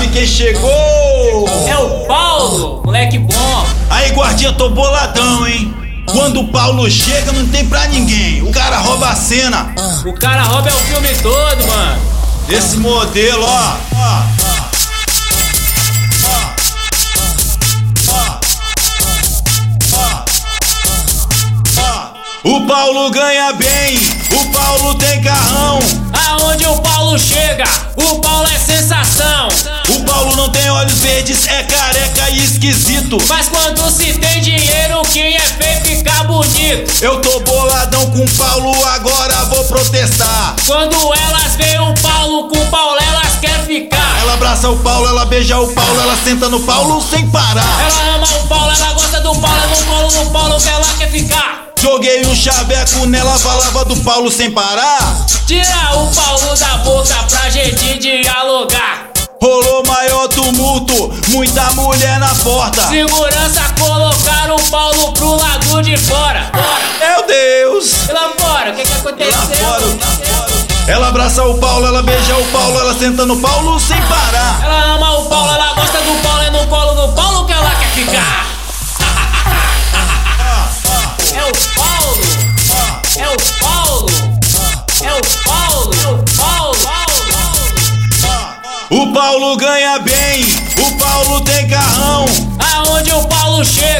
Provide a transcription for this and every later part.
sabe quem chegou? É o Paulo, moleque bom. Aí, guardinha, tô boladão, hein? Quando o Paulo chega, não tem pra ninguém. O cara rouba a cena. O cara rouba é o filme todo, mano. Esse modelo, ó. ó, O Paulo ganha bem, o Paulo tem carrão. Aonde o Paulo chega, o Paulo é olhos verdes, é careca e esquisito. Mas quando se tem dinheiro, quem é feio fica bonito. Eu tô boladão com Paulo, agora vou protestar. Quando elas veem o Paulo com o Paulo, elas querem ficar. Ela abraça o Paulo, ela beija o Paulo, ela senta no Paulo sem parar. Ela ama o Paulo, ela gosta do Paulo, no colo do Paulo que ela quer ficar. Joguei um chaveco nela, falava do Paulo sem parar. Tira o Paulo da boca pra gente dialogar. Rolou muita mulher na porta. Segurança colocaram o Paulo pro lado de fora. Meu Deus! E lá fora, o que que aconteceu? Lá fora, lá fora. Ela abraça o Paulo, ela beija o Paulo, ela senta no Paulo sem parar. Ela ama o Paulo, ela gosta do Paulo, é no colo do Paulo que ela quer ficar. É o Paulo, é o Paulo, é o Paulo, é o Paulo. O Paulo ganha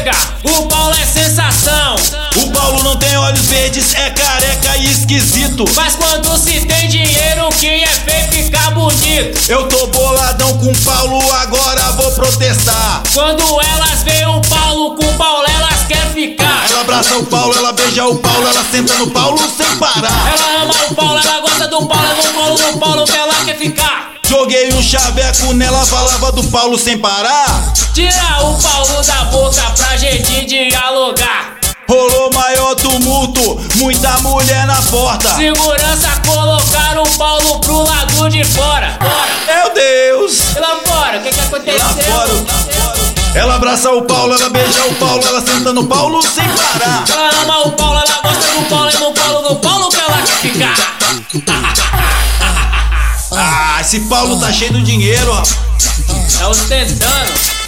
chega, o Paulo é sensação. O Paulo não tem olhos verdes, é careca e esquisito. Mas quando se tem dinheiro, quem é feio fica bonito. Eu tô boladão com o Paulo, agora vou protestar. Quando elas veem o Paulo com o Paulo, elas querem ficar. Ela abraça o Paulo, ela beija o Paulo, ela senta no Paulo sem parar. Ela ama o Paulo, ela gosta do Paulo, é no colo do Paulo que ela ficar. Joguei um chaveco nela, falava do Paulo sem parar. Tira o Paulo da boca pra gente dialogar. Rolou maior tumulto, muita mulher na porta. Segurança colocaram o Paulo pro lado de fora. Meu Deus! E lá fora, o que que aconteceu? Lá fora, lá fora. Ela abraça o Paulo, ela beija o Paulo, ela senta no Paulo sem parar. Ela ama o Paulo, ela gosta do Paulo, é no colo do Paulo que ela ficar. Esse Paulo tá cheio de dinheiro, ó. Tá ostentando.